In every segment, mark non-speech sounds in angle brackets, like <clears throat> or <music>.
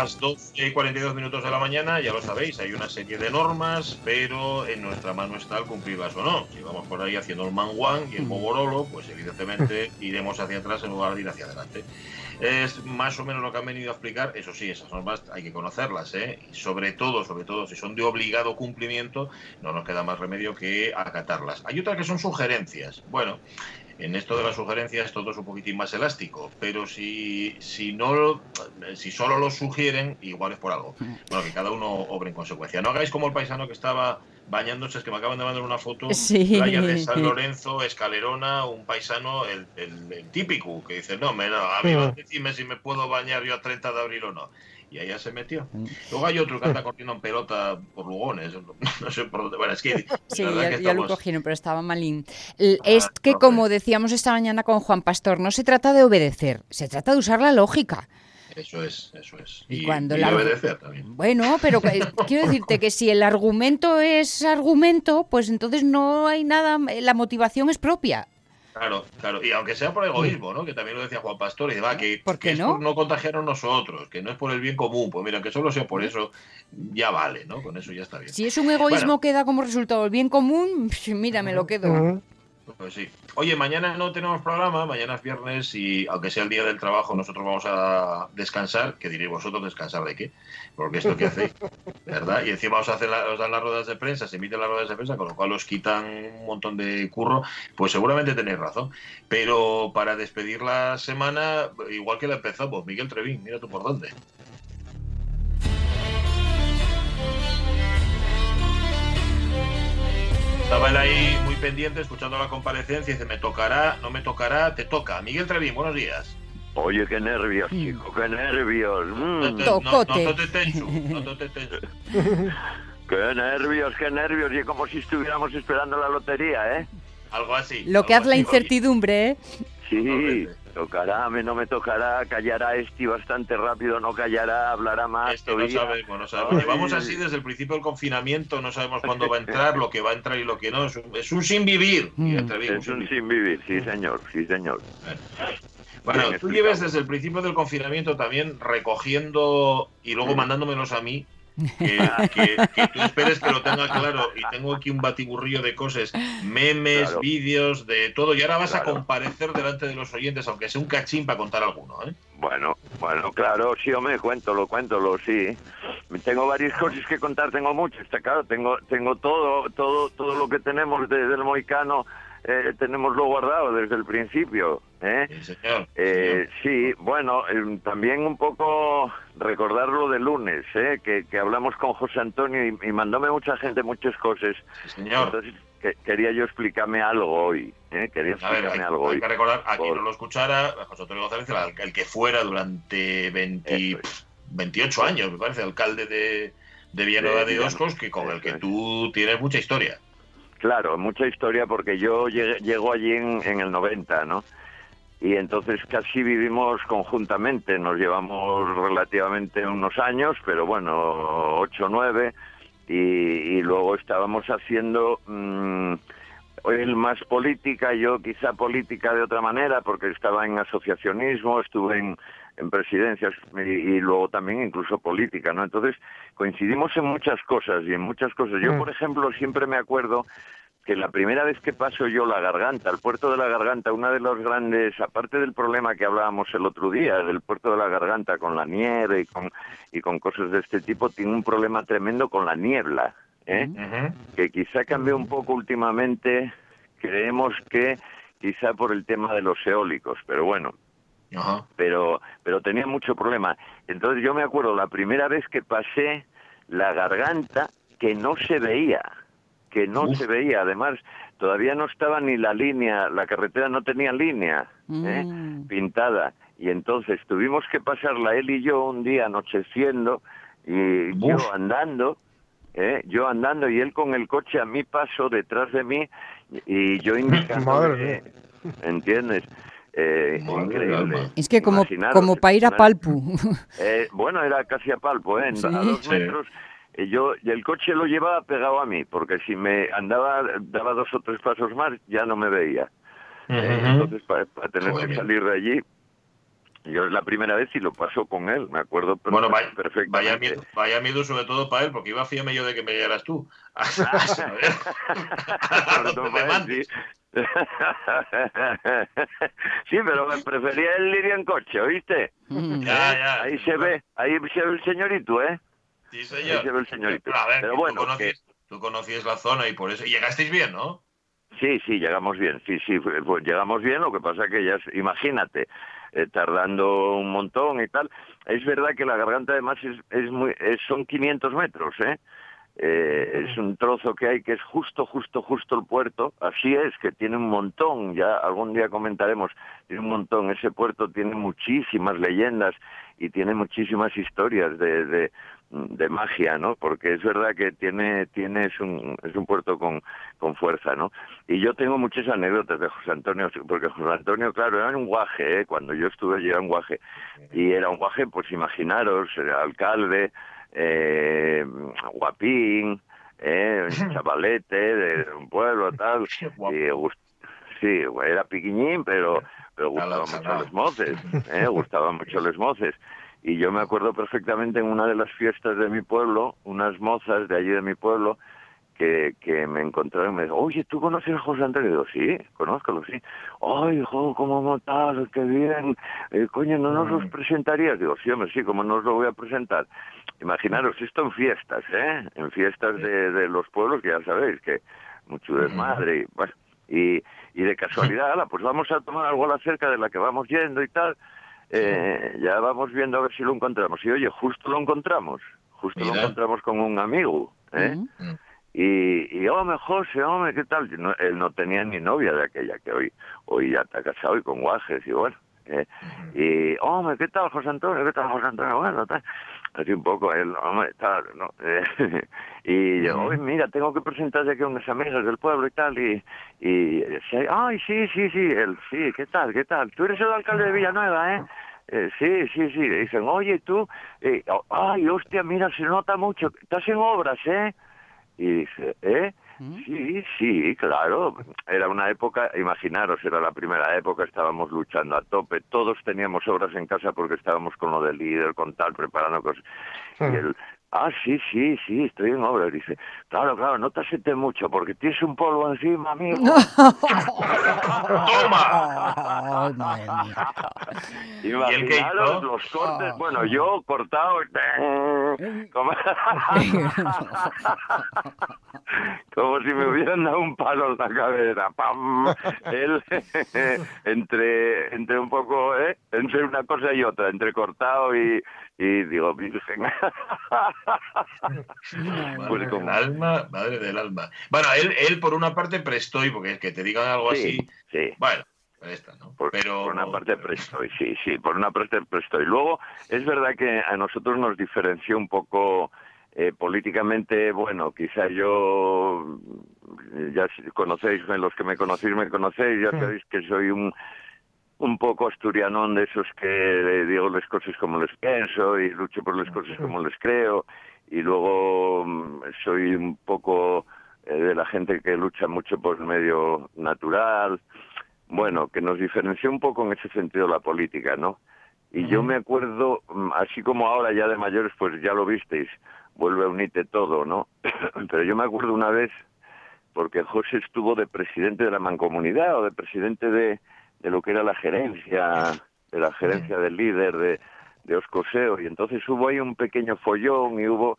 Las 12 y 42 minutos de la mañana, ya lo sabéis, hay una serie de normas, pero en nuestra mano está el cumplirlas o no. Si vamos por ahí haciendo el manguán y el moborolo, pues evidentemente <laughs> iremos hacia atrás en lugar de ir hacia adelante. Es más o menos lo que han venido a explicar. Eso sí, esas normas hay que conocerlas, ¿eh? Y sobre todo, sobre todo, si son de obligado cumplimiento, no nos queda más remedio que acatarlas. Hay otras que son sugerencias. Bueno, en esto de las sugerencias todo es un poquitín más elástico, pero si, si no si solo lo sugieren, igual es por algo. Bueno, que cada uno obre en consecuencia. No hagáis como el paisano que estaba bañándose, es que me acaban de mandar una foto, <laughs> Sí. playa de San Lorenzo, Escalerona, un paisano, el, el- el típico, que dice, no, me, no, a mí Mm. decime si me puedo bañar yo a 30 de abril o no. Y allá se metió. Luego hay otro que anda corriendo en pelota por Lugones, <laughs> no sé por dónde. Bueno, es que <laughs> Sí, ya, que ya lo estamos- cogieron, pero estaba malín. L- Es Ah, que, no, como decíamos esta mañana con Juan Pastor, no se trata de obedecer, se trata de usar la lógica. Eso es, eso es. Y Y, cuando y la- obedecer también. Bueno, pero que- <laughs> quiero decirte que si el argumento es argumento, pues entonces no hay nada, la motivación es propia. Claro, claro. Y aunque sea por egoísmo, ¿no? Que también lo decía Juan Pastor, y de, va, que, ¿Por qué que es no? por no contagiarnos nosotros, que no es por el bien común. Pues mira, que solo sea por eso, ya vale, ¿no? Con eso ya está bien. Si es un egoísmo Bueno. que da como resultado el bien común, <laughs> mira, me lo quedo. Pues sí. Oye, mañana no tenemos programa, mañana es viernes y aunque sea el día del trabajo, nosotros vamos a descansar. Que diréis vosotros, ¿descansar de qué? Porque esto que hacéis, <laughs> ¿verdad? Y encima os, hacen la- os dan las ruedas de prensa, se emiten las ruedas de prensa, con lo cual os quitan un montón de curro. Pues seguramente tenéis razón. Pero para despedir la semana, igual que la empezamos, Miguel Trevín, mira tú por dónde. Estaba él ahí muy pendiente, escuchando la comparecencia, y dice, me tocará, no me tocará, te toca. Miguel Trevín, buenos días. Oye, qué nervios, chico, qué nervios. Mm, No te, Tocote. no, no te tenso, no te tenso. <laughs> qué nervios, qué nervios. Y como si estuviéramos esperando la lotería, ¿eh? Algo así. Lo que hace la incertidumbre, ¿eh? Sí. Tocará, me no me tocará, callará este bastante rápido, no callará, hablará más. Este no sabemos, no sabemos. Ay. Llevamos así desde el principio del confinamiento, no sabemos cuándo va a <laughs> entrar, lo que va a entrar y lo que no. Es un, es un sin vivir. Trevín, Es un sin vivir, sí, señor, sí, señor. Bueno, Bien tú lleves desde el principio del confinamiento también recogiendo y luego mandándomelos a mí. Que, que- que tú esperes que lo tenga claro y tengo aquí un batiburrillo de cosas, memes, Claro. vídeos, de todo y ahora vas a comparecer delante de los oyentes, aunque sea un cachín para contar alguno, ¿eh? Bueno, bueno, claro, sí, hombre, cuéntalo, cuéntalo, sí. Tengo varias cosas que contar, tengo mucho, está claro, tengo, tengo todo, todo, todo lo que tenemos desde el Moicano, eh, tenemos lo guardado desde el principio, ¿eh? Sí, señor. Eh, sí, bueno, eh, también un poco recordar lo de lunes, ¿eh? que, que hablamos con José Antonio y, y mandóme mucha gente muchas cosas. Sí, señor. Entonces, que- quería yo explicarme algo hoy. ¿eh? Quería A ver, explicarme hay, algo hay hoy. que recordar, a quien no lo escuchara, a José Antonio González, el, el que fuera durante 20 Eso es. 28 años, me parece, alcalde de, de Villanueva De de Oscos, que con el que tú tienes mucha historia. Claro, mucha historia porque yo llegué, llego allí en, en el 90, ¿no? Y entonces casi vivimos conjuntamente, nos llevamos relativamente unos años, pero bueno, ocho o nueve, y, y luego estábamos haciendo mm, él más política, yo quizá política de otra manera, porque estaba en asociacionismo, estuve en, en presidencias y, y luego también incluso política, ¿no? Entonces coincidimos en muchas cosas y en muchas cosas. Yo, Mm. por ejemplo, siempre me acuerdo que la primera vez que paso yo la garganta, el puerto de la garganta, una de los grandes, aparte del problema que hablábamos el otro día, del puerto de la garganta con la nieve y con, y con cosas de este tipo, tiene un problema tremendo con la niebla, ¿eh? que quizá cambió un poco últimamente, creemos que quizá por el tema de los eólicos, pero bueno, pero pero tenía mucho problema. Entonces yo me acuerdo la primera vez que pasé la garganta que no se veía, que no Uf. se veía. Además, todavía no estaba ni la línea, la carretera no tenía línea ¿eh? Mm. pintada. Y entonces tuvimos que pasarla él y yo un día anocheciendo y yo andando. ¿eh? Yo andando y él con el coche a mi paso detrás de mí y yo <laughs> indicando Madre ¿entiendes? Eh, increíble. Es que como, Imaginaros, como para ir a Palpu. eh, bueno, era casi a palpo, ¿eh? Sí. A dos Sí. metros. Y yo, y el coche lo llevaba pegado a mí, porque si me andaba, daba dos o tres pasos más, ya no me veía. Eh, entonces, para, tener Joder, que salir de allí, yo es la primera vez y lo paso con él, me acuerdo Bueno, vaya, perfectamente. vaya, miedo, vaya miedo sobre todo para él, porque iba a fiarme yo de que me llegaras tú. <laughs> A. A <laughs> me <laughs> sí. pero prefería él ir en coche, ¿oíste? Mm. Ya, ya. Ahí se ve, ahí se ve el señorito, ¿eh? Sí, Ahí señor. se ve el señorito. Pero, a ver, Pero que bueno, tú, conocías, tú conocías la zona y por eso. Llegasteis bien, ¿no? Sí, sí, llegamos bien, sí, sí, pues llegamos bien, lo que pasa que ya, imagínate, eh, tardando un montón y tal. Es verdad que la garganta además es, es muy, es- son 500 metros, ¿eh? Eh, es un trozo que hay que es justo, justo, justo el puerto. Así es, que tiene un montón, ya algún día comentaremos, tiene un montón. Ese puerto tiene muchísimas leyendas y tiene muchísimas historias de, de, de magia, ¿no? Porque es verdad que tiene, tiene es un, es un puerto con, con fuerza, ¿no? Y yo tengo muchas anécdotas de José Antonio, porque José Antonio, claro, era un guaje, ¿eh? Cuando yo estuve allí era un guaje. Y era un guaje, pues imaginaros, era alcalde, eh, guapín, eh, un <laughs> chavalete de un pueblo, tal. Y sí, era piquiñín, pero, pero Calao, gustaba mucho los moces, ¿eh? gustaban mucho los moces. Y yo me acuerdo perfectamente en una de las fiestas de mi pueblo, unas mozas de allí de mi pueblo, que, que me encontraron y me dijo, oye, ¿tú conoces a José Antonio? Y digo, sí, conózcalo, sí. Ay, hijo, cómo tal, qué bien. Eh, coño, ¿no nos los presentarías? Digo, sí, hombre, sí, ¿cómo no os lo voy a presentar? Imaginaros, esto en fiestas, ¿eh? En fiestas de, de los pueblos, que ya sabéis, que mucho desmadre y, bueno, y, y de casualidad, ala, pues vamos a tomar algo a la cerca de la que vamos yendo y tal. Eh, ya vamos viendo a ver si lo encontramos. Y oye, justo lo encontramos. Justo lo encontramos con un amigo, ¿eh? Mm. Y, y hombre, José, hombre, ¿qué tal? No, él no tenía ni novia de aquella que hoy, hoy ya está casado y con guajes y bueno. eh, y, hombre, ¿qué tal, José Antonio? ¿Qué tal, José Antonio? Bueno, tal. Así un poco, él, hombre, tal, ¿no? Eh, <laughs> y yo, oye, mira, tengo que presentarte aquí a unas amigas del pueblo y tal. Y, y, ay, sí, sí, sí, él, sí, ¿qué tal, qué tal? Tú eres el alcalde de Villanueva, ¿eh? Eh, sí, sí, sí. Dicen, oye, tú, eh, ay, hostia, mira, se nota mucho. Estás en obras, ¿eh? Y dice, ¿eh? Sí, sí, claro. Era una época, imaginaros, era la primera época, estábamos luchando a tope. Todos teníamos obras en casa porque estábamos con lo del líder, con tal, preparando cosas. Y él, ah, sí, sí, sí, estoy en obras. Dice, claro, claro, no te asientes mucho porque tienes un polvo encima, amigo. Madre mía. Imaginaros hizo? los cortes. Bueno, yo cortado. <laughs> Como, <laughs> como si me hubieran dado un palo en la cabeza. ¡Pam! Él, <laughs> entre, entre un poco, ¿eh? Entre una cosa y otra, entre cortado y, y digo, virgen. <laughs> Madre Pues como- alma, madre del alma. Bueno, él, él por una parte prestó y porque que te digan algo Sí, así, sí. bueno, presta, ¿no? Por, Pero por una parte prestoy, sí, sí, por una parte prestoy. Luego, es verdad que a nosotros nos diferenció un poco eh, políticamente, bueno, quizá yo, ya conocéis, los que me conocéis, me conocéis, ya sabéis que soy un un poco asturianón de esos que digo las cosas como les pienso y lucho por las cosas como les creo y luego mm, soy un poco eh, de la gente que lucha mucho por el medio natural bueno, que nos diferenció un poco en ese sentido la política, ¿no? Y yo me acuerdo, mm, así como ahora ya de mayores, pues ya lo visteis, vuelve a unirte todo, ¿no? <clears throat> Pero yo me acuerdo una vez, porque José estuvo de presidente de la mancomunidad o de presidente de, de lo que era la gerencia, de la gerencia del líder de, de Oscoseo, y entonces hubo ahí un pequeño follón y hubo,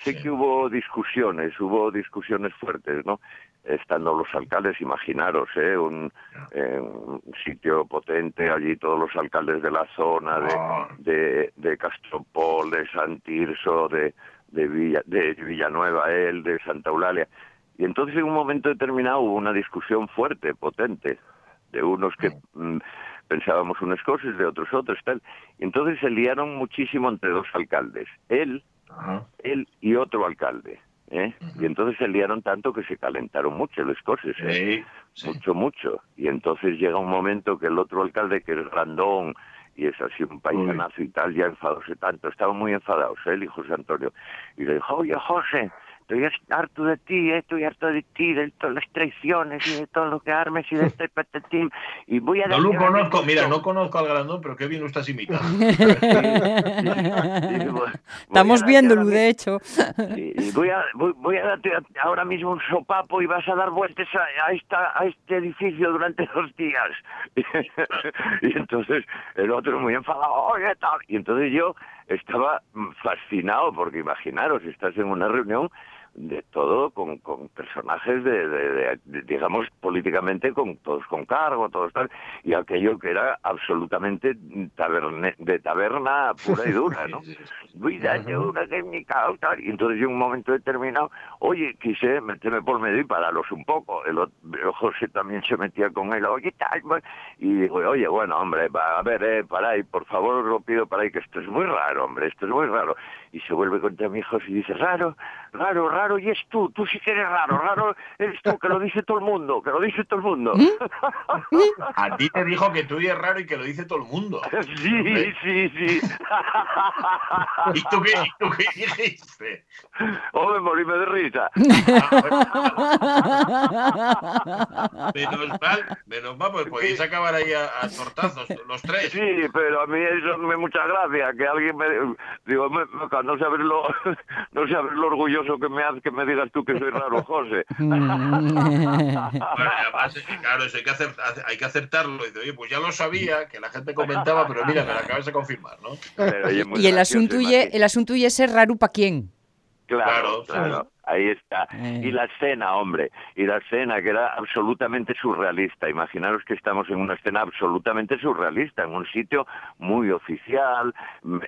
sí, que hubo discusiones, hubo discusiones fuertes, ¿no? Estando los alcaldes, imaginaros, ¿eh? Un, eh, un sitio potente, allí todos los alcaldes de la zona, de, Ah. de, de Castropol, de San Tirso, de, de, Villa, de Villanueva, él, de Santa Eulalia. Y entonces en un momento determinado hubo una discusión fuerte, potente, de unos que mm, pensábamos unas cosas, de otros otras, tal. Y entonces se liaron muchísimo entre dos alcaldes, él, Ajá. él y otro alcalde. ¿eh? Y entonces se liaron tanto que se calentaron mucho las cosas. ¿eh? Sí, sí. mucho, mucho. Y entonces llega un momento que el otro alcalde, que es grandón y es así un paisanazo y tal, ya enfadóse tanto, estaban muy enfadados, él y José Antonio. Y le dijo, oye, José, estoy harto de ti, eh, estoy harto de ti, de todas las traiciones y de todo lo que armes y de este patatín. Y voy a No lo conozco, mira, esto". no conozco al grandón, pero qué bien lo estás imitando. <laughs> Y digo, "Voy a Estamos viéndolo, de hecho. Y voy a, voy, voy a darte ahora mismo un sopapo y vas a dar vueltas a, a esta, a este edificio durante dos días. <laughs> y entonces el otro muy enfadado, oye, tal. Y entonces yo estaba fascinado, porque imaginaros, estás en una reunión de todo con, con personajes de, de- de- de, digamos políticamente con todos con cargo todos tal y aquello que era absolutamente taberne- de taberna pura y dura no <laughs> cuídate una que es mi causa y entonces yo en un momento determinado oye quise meterme por medio y pararlos un poco el, el José también se metía con él oye tal pues", y digo oye bueno hombre va, a ver eh, para ahí por favor os lo pido para ahí que esto es muy raro hombre esto es muy raro y se vuelve contra mi hijo y dice raro raro raro y es tú tú sí que eres raro raro eres tú que lo dice todo el mundo que lo dice todo el mundo. <laughs> A ti te dijo que tú eres raro y que lo dice todo el mundo. <laughs> sí sí sí. <laughs> ¿Y tú qué, y tú qué dijiste? hombre morirme de risa. Menos mal, menos mal, pues podéis acabar ahí a, a tortazos, los tres. Sí, pero a mí eso me mucha gracia, que alguien me... Digo, me- me- no sabes lo, no sabes lo orgulloso que me hace que me digas tú que soy raro, José. <laughs> Bueno, además, claro, eso hay que, acer- hay que acertarlo. Dice, oye, pues ya lo sabía, que la gente comentaba, pero mira, me lo acabas de confirmar, ¿no? Pero oye, muy Y el asunto, y, imagínate. el asunto y es ser raro para quién. Claro, Claro, claro, ahí está. Eh. Y la escena, hombre, y la escena que era absolutamente surrealista. Imaginaros que estamos en una escena absolutamente surrealista, en un sitio muy oficial,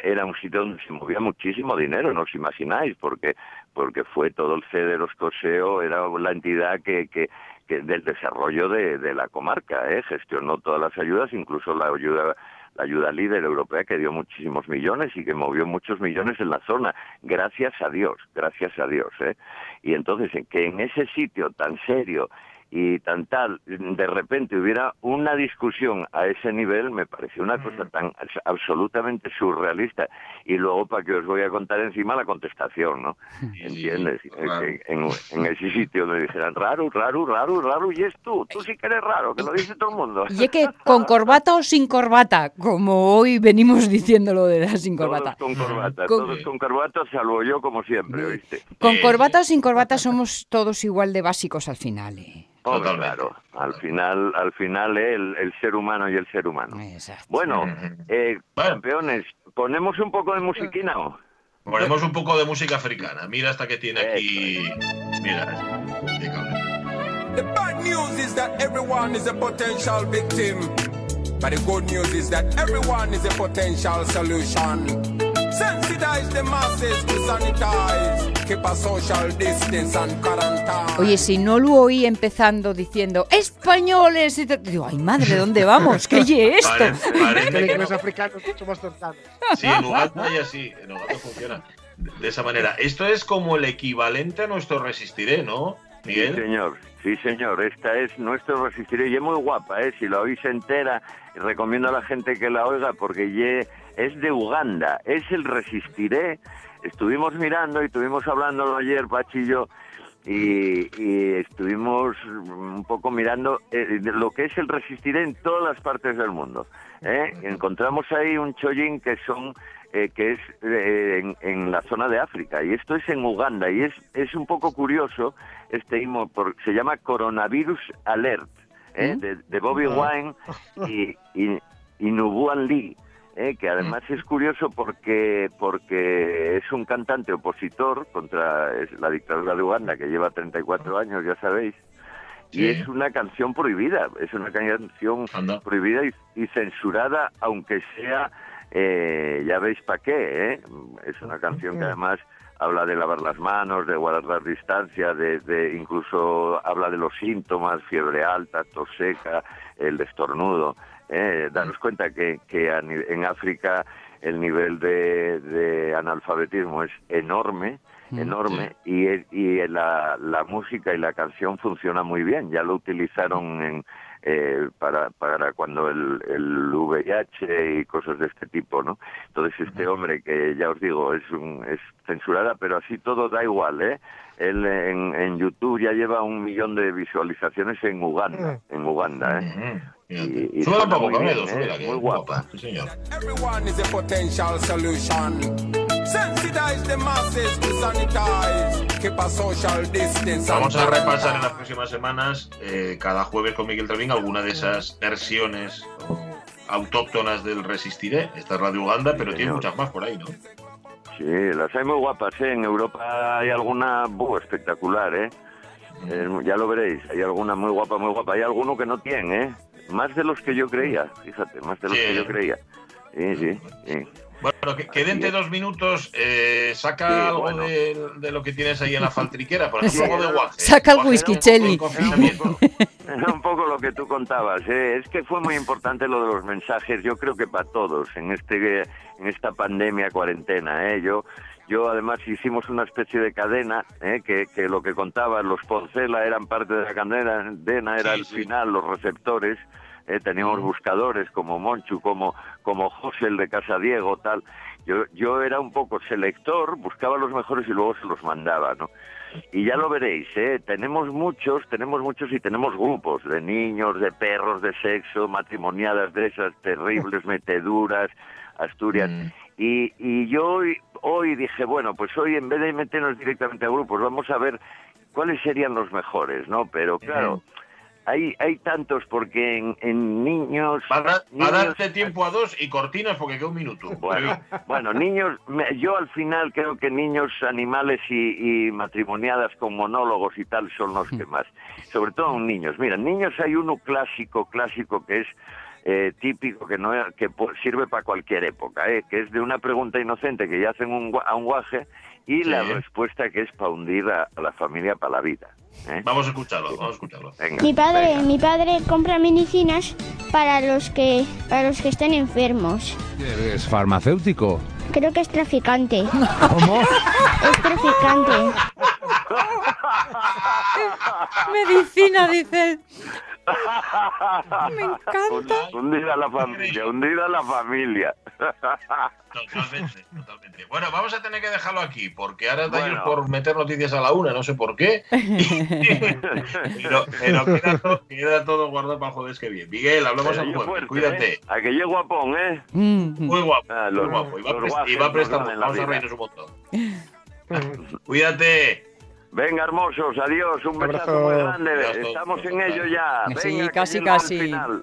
era un sitio donde se movía muchísimo dinero, no os imagináis, porque porque fue todo el Cederos Coseo, era la entidad que, que, que del desarrollo de, de la comarca, ¿eh? gestionó todas las ayudas, incluso la ayuda la ayuda líder europea que dio muchísimos millones y que movió muchos millones en la zona, gracias a Dios, gracias a Dios. ¿eh? Y entonces, en que en ese sitio tan serio y tan tal, de repente hubiera una discusión a ese nivel, me pareció una cosa tan abs- absolutamente surrealista. Y luego, para que os voy a contar encima la contestación, ¿no? <laughs> ¿Entiendes? claro. En, ese sitio me dijeran, raro, raro, raro, raro, y es tú, tú sí que eres raro, que lo dice todo el mundo. Y es que con corbata o sin corbata, como hoy venimos diciendo lo de la sin corbata. Todos con corbata, Con- todos con corbata, salvo yo como siempre, ¿oíste? Con Eh, corbata o sin corbata somos todos igual de básicos al final. ¿eh? Hombre, claro, al final, al final eh, el, el ser humano y el ser humano. Exacto. Bueno, eh, Bueno. campeones, ponemos un poco de musiquina. ¿o? Ponemos un poco de música africana. Mira hasta que tiene aquí. Mira. The bad news is that everyone is a potential victim. But the good news is that everyone is a potential solution. Sensitize the masses to sanitize. Keep a social distance and quarantine. Oye, si no lo oí empezando diciendo españoles, y digo, ay madre, ¿dónde vamos? ¿Qué es esto? Parece, <laughs> parece que los no. africanos somos tortanos. Sí, en Uganda y así. En Uganda funciona de de esa manera. Esto es como el equivalente a nuestro Resistiré, ¿no, Sí, Miguel? señor, sí, señor. Esta es nuestro Resistiré y es muy guapa, ¿eh? Si la oís entera, recomiendo a la gente que la oiga porque ye- es de Uganda, es el Resistiré. Estuvimos mirando y estuvimos hablando ayer, Pachi y yo, y, y estuvimos un poco mirando eh, lo que es el resistiré en todas las partes del mundo. ¿eh? Encontramos ahí un chollín que son eh, que es eh, en, en la zona de África y esto es en Uganda y es es un poco curioso este himno por- se llama Coronavirus Alert ¿eh? de, de Bobby Wine y, y, y Nubuan Lee ¿eh? que además es curioso porque porque es un cantante opositor contra la dictadura de Uganda que lleva 34 años ya sabéis y es una canción prohibida es una canción Anda. prohibida y, y censurada aunque sea eh, ya veis para qué ¿eh? es una canción que además habla de lavar las manos de guardar distancia de, de- incluso habla de los síntomas fiebre alta tos seca el estornudo ¿eh? daros cuenta que, que en África el nivel de, de analfabetismo es enorme enorme y, y la, la música y la canción funciona muy bien ya lo utilizaron en eh, para, para cuando el, el VIH y cosas de este tipo, ¿no? Entonces este hombre que ya os digo es un, es censurada, pero así todo da igual, ¿eh? Él en, en YouTube ya lleva un millón de visualizaciones en Uganda, en Uganda, ¿eh? Y- fíjate. y Súbela un poco, ¿eh? súbela, que Muy guapa. Sí, señor. Everyone is a potential solution. Sensitize the masses to sanitize. Keep a social distance. Vamos a repasar en las próximas semanas, eh, cada jueves con Miguel Trevín, alguna de esas versiones autóctonas del Resistiré. Esta es Radio Uganda, pero tiene muchas más por ahí, ¿no? Sí, las hay muy guapas, ¿eh? En Europa hay alguna buh, espectacular, ¿eh? Eh, Ya lo veréis, hay alguna muy guapa, muy guapa. Hay alguno que no tiene, ¿eh? Más de los que yo creía, fíjate, más de los Sí. que yo creía. Sí, sí, sí. Bueno, que, que dente dos minutos, eh, saca Sí, algo bueno. de, de lo que tienes ahí en la faltriquera, por <laughs> ejemplo, algo de guaje. Saca el whisky, Cheli. Era un poco lo que tú contabas. ¿eh? Es que fue muy importante lo de los mensajes. Yo creo que para todos en este en esta pandemia cuarentena. ¿eh? Yo yo además hicimos una especie de cadena ¿eh? que, que lo que contaba los Poncela eran parte de la cadena, era Sí, el sí. final, los receptores. ¿eh? Teníamos buscadores como Monchu, como como José el de Casa Diego, tal. Yo yo era un poco selector, buscaba los mejores y luego se los mandaba, ¿no? Y ya lo veréis, ¿eh? tenemos muchos, tenemos muchos y tenemos grupos de niños, de perros, de sexo, matrimoniadas de esas terribles <laughs> meteduras, Asturias. Mm. Y, y yo hoy, dije, bueno, pues hoy en vez de meternos directamente a grupos, vamos a ver cuáles serían los mejores, ¿no? Pero claro, hay, hay tantos porque en, en niños... Va a, dar- va a niños- darte tiempo a dos y cortinas porque queda un minuto. <laughs> bueno, bueno, niños, me- yo al final creo que niños, animales y, y matrimoniadas con monólogos y tal son los que más. Sobre todo en niños. Mira, en niños hay uno clásico, clásico que es eh, típico, que no que sirve para cualquier época, eh, que es de una pregunta inocente que ya hacen un, a un guaje y Sí. la respuesta que es para hundir a, a la familia para la vida. ¿eh? Vamos a escucharlo, vamos a escucharlo. Venga, Mi padre, venga. mi padre compra medicinas para los que para los que estén enfermos. ¿Eres farmacéutico? Creo que es traficante. <laughs> ¿Cómo? Es traficante. <laughs> Medicina, dice. <laughs> Me encanta. Hundida la familia, hundida la familia. Totalmente, totalmente. Bueno, vamos a tener que dejarlo aquí, porque ahora Bueno. por meter noticias a la una, no sé por qué. <laughs> pero pero queda, todo, queda todo guardado para el jueves que viene. Miguel, hablamos yo jueves, fuerte, cuídate. ¿eh? A que llego guapón, ¿eh? Mm. Muy guapo, Ah, muy los- guapo. Y va, a los prest- guajes y va a nos prestar, dan en la vamos a reírnos un montón. Cuídate. Venga, hermosos, adiós, un Un besazo abrazo. muy grande. Estamos en ello ya. Sí, Venga, que casi, llego al casi. final.